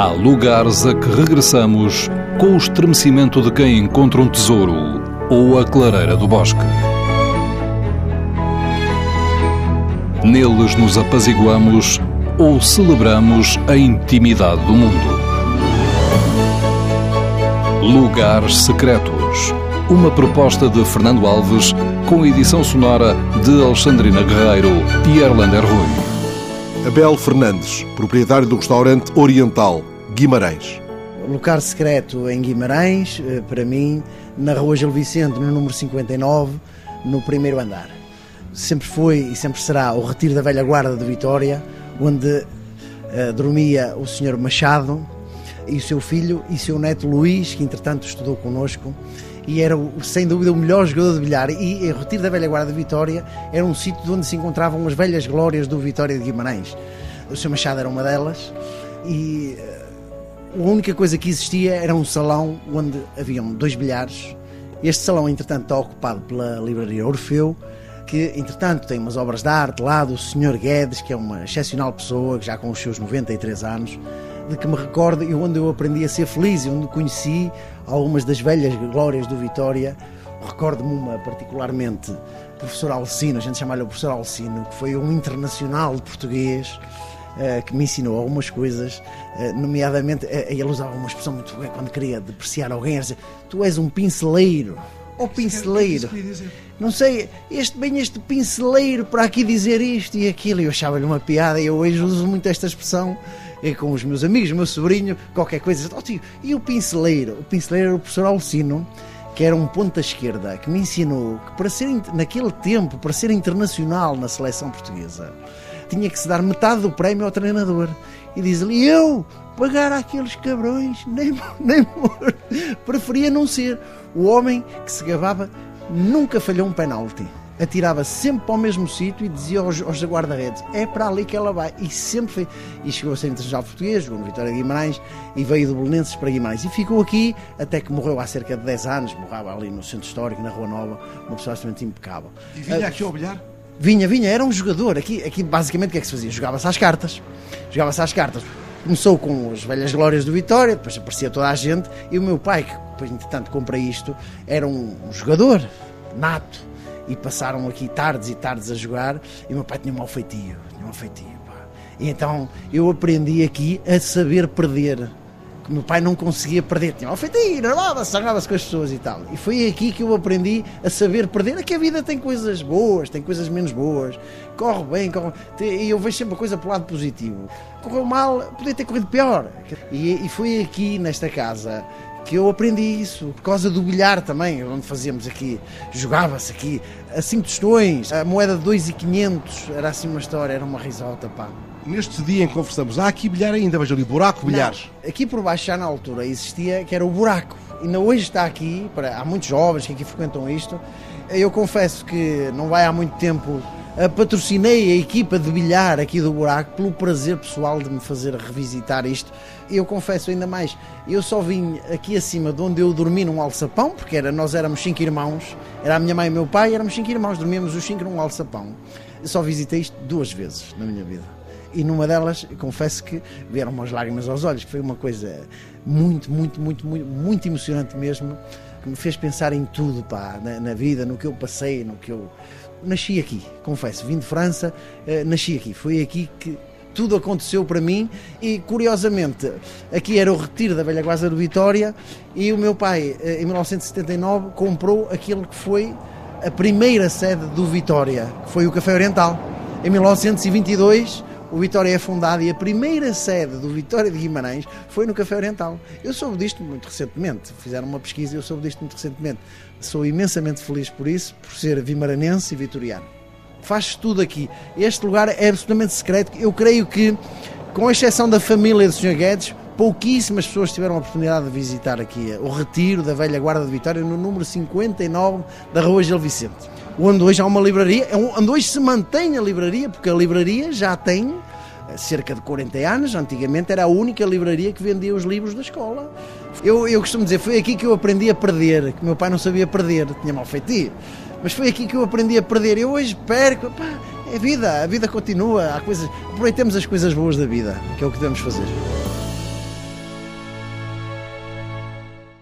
Há lugares a que regressamos com o estremecimento de quem encontra um tesouro ou a clareira do bosque. Neles nos apaziguamos ou celebramos a intimidade do mundo. Lugares Secretos. Uma proposta de Fernando Alves com edição sonora de Alexandrina Guerreiro e Erlander Rui. Abel Fernandes, proprietário do restaurante Oriental, Guimarães. Lugar secreto em Guimarães, eh, para mim, na Rua Gil Vicente, no número 59, no primeiro andar. Sempre foi e sempre será o Retiro da Velha Guarda de Vitória, onde uh, dormia o Sr. Machado e o seu filho e seu neto Luís, que entretanto estudou connosco e era sem dúvida o melhor jogador de bilhar. E o Retiro da Velha Guarda de Vitória era um sítio onde se encontravam as velhas glórias do Vitória de Guimarães. O Sr. Machado era uma delas e a única coisa que existia era um salão onde haviam dois bilhares. Este salão, entretanto, está ocupado pela livraria Orfeu, que, entretanto, tem umas obras de arte lá do Sr. Guedes, que é uma excepcional pessoa, que já com os seus 93 anos, de que me recordo e onde eu aprendi a ser feliz e onde conheci algumas das velhas glórias do Vitória. Recordo-me uma particularmente, professor Alcino, a gente chama-lhe o professor Alcino, que foi um internacional português, Uh, que me ensinou algumas coisas, uh, nomeadamente, uh, ele usava uma expressão muito boa quando queria depreciar alguém, dizer, tu és um pinceleiro, ou pinceleiro. Não sei, este bem este pinceleiro para aqui dizer isto e aquilo. Eu achava-lhe uma piada e eu hoje uso muito esta expressão e com os meus amigos, meu sobrinho, qualquer coisa. Oh, tio, e o pinceleiro? O pinceleiro era o professor Alcino, que era um ponta esquerda, que me ensinou que para ser, naquele tempo, para ser internacional na seleção portuguesa, tinha que se dar metade do prémio ao treinador. E diz-lhe, eu pagar aqueles cabrões, nem, nem morto. Preferia não ser. O homem que se gabava nunca falhou um penalti. Atirava sempre para o mesmo sítio e dizia aos, aos guarda-redes: é para ali que ela vai. E sempre foi. E chegou a ser internacional português, jogou no Vitória Guimarães e veio do Belenenses para Guimarães. E ficou aqui até que morreu há cerca de 10 anos. Morrava ali no Centro Histórico, na Rua Nova, uma pessoa absolutamente impecável. E vinha aqui ao bilhar? Vinha, vinha, era um jogador. Aqui, aqui basicamente o que é que se fazia? Jogava-se às cartas. Jogava-se às cartas. Começou com as velhas glórias do Vitória, depois aparecia toda a gente, e o meu pai, que depois entretanto comprei isto, era um, um jogador nato. E passaram aqui tardes e tardes a jogar, e o meu pai tinha um mau feitio. Tinha um mau feitio, pá. E então eu aprendi aqui a saber perder meu pai não conseguia perder, tinha ofendido, nervava-se, zangava-se com as pessoas e tal. E foi aqui que eu aprendi a saber perder. É que a vida tem coisas boas, tem coisas menos boas, corre bem, corre... e eu vejo sempre a coisa pelo lado positivo. Correu mal, podia ter corrido pior. E, e foi aqui nesta casa que eu aprendi isso, por causa do bilhar também, onde fazíamos aqui, jogava-se aqui, a 5 tostões, a moeda de 2,500, era assim uma história, era uma risota, pá. Neste dia em que conversamos, há aqui bilhar ainda, veja ali, buraco, bilhares. Não, aqui por baixo já na altura existia, que era o buraco, ainda hoje está aqui, para, há muitos jovens que aqui frequentam isto, eu confesso que não vai há muito tempo patrocinei a equipa de bilhar aqui do buraco pelo prazer pessoal de me fazer revisitar isto. Eu confesso ainda mais, eu só vim aqui acima de onde eu dormi num alçapão, porque era, nós éramos cinco irmãos, era a minha mãe e o meu pai, éramos cinco irmãos, dormíamos os cinco num alçapão. Eu só visitei isto duas vezes na minha vida. E numa delas, confesso que vieram umas lágrimas aos olhos, que foi uma coisa muito, muito, muito, muito, muito emocionante mesmo, que me fez pensar em tudo, pá, na, na vida, no que eu passei, no que eu nasci aqui, confesso, vim de França, eh, nasci aqui. Foi aqui que tudo aconteceu para mim e, curiosamente, aqui era o retiro da Velha Guarda do Vitória e o meu pai, eh, em 1979, comprou aquilo que foi a primeira sede do Vitória, que foi o Café Oriental. Em 1922, o Vitória é fundado e a primeira sede do Vitória de Guimarães foi no Café Oriental. Eu soube disto muito recentemente, fizeram uma pesquisa e eu soube disto muito recentemente. Sou imensamente feliz por isso, por ser vimaranense e vitoriano. Faz tudo aqui. Este lugar é absolutamente secreto. Eu creio que, com exceção da família do Sr. Guedes, pouquíssimas pessoas tiveram a oportunidade de visitar aqui o retiro da velha Guarda de Vitória no número 59 da Rua Gil Vicente. Onde hoje há uma livraria, é onde hoje se mantém a livraria, porque a livraria já tem cerca de 40 anos, antigamente era a única livraria que vendia os livros da escola. Eu, eu costumo dizer, foi aqui que eu aprendi a perder, que meu pai não sabia perder, tinha mal feitio. Mas foi aqui que eu aprendi a perder. Eu hoje perco, pá, é vida, a vida continua, há coisas, aproveitemos as coisas boas da vida, que é o que devemos fazer.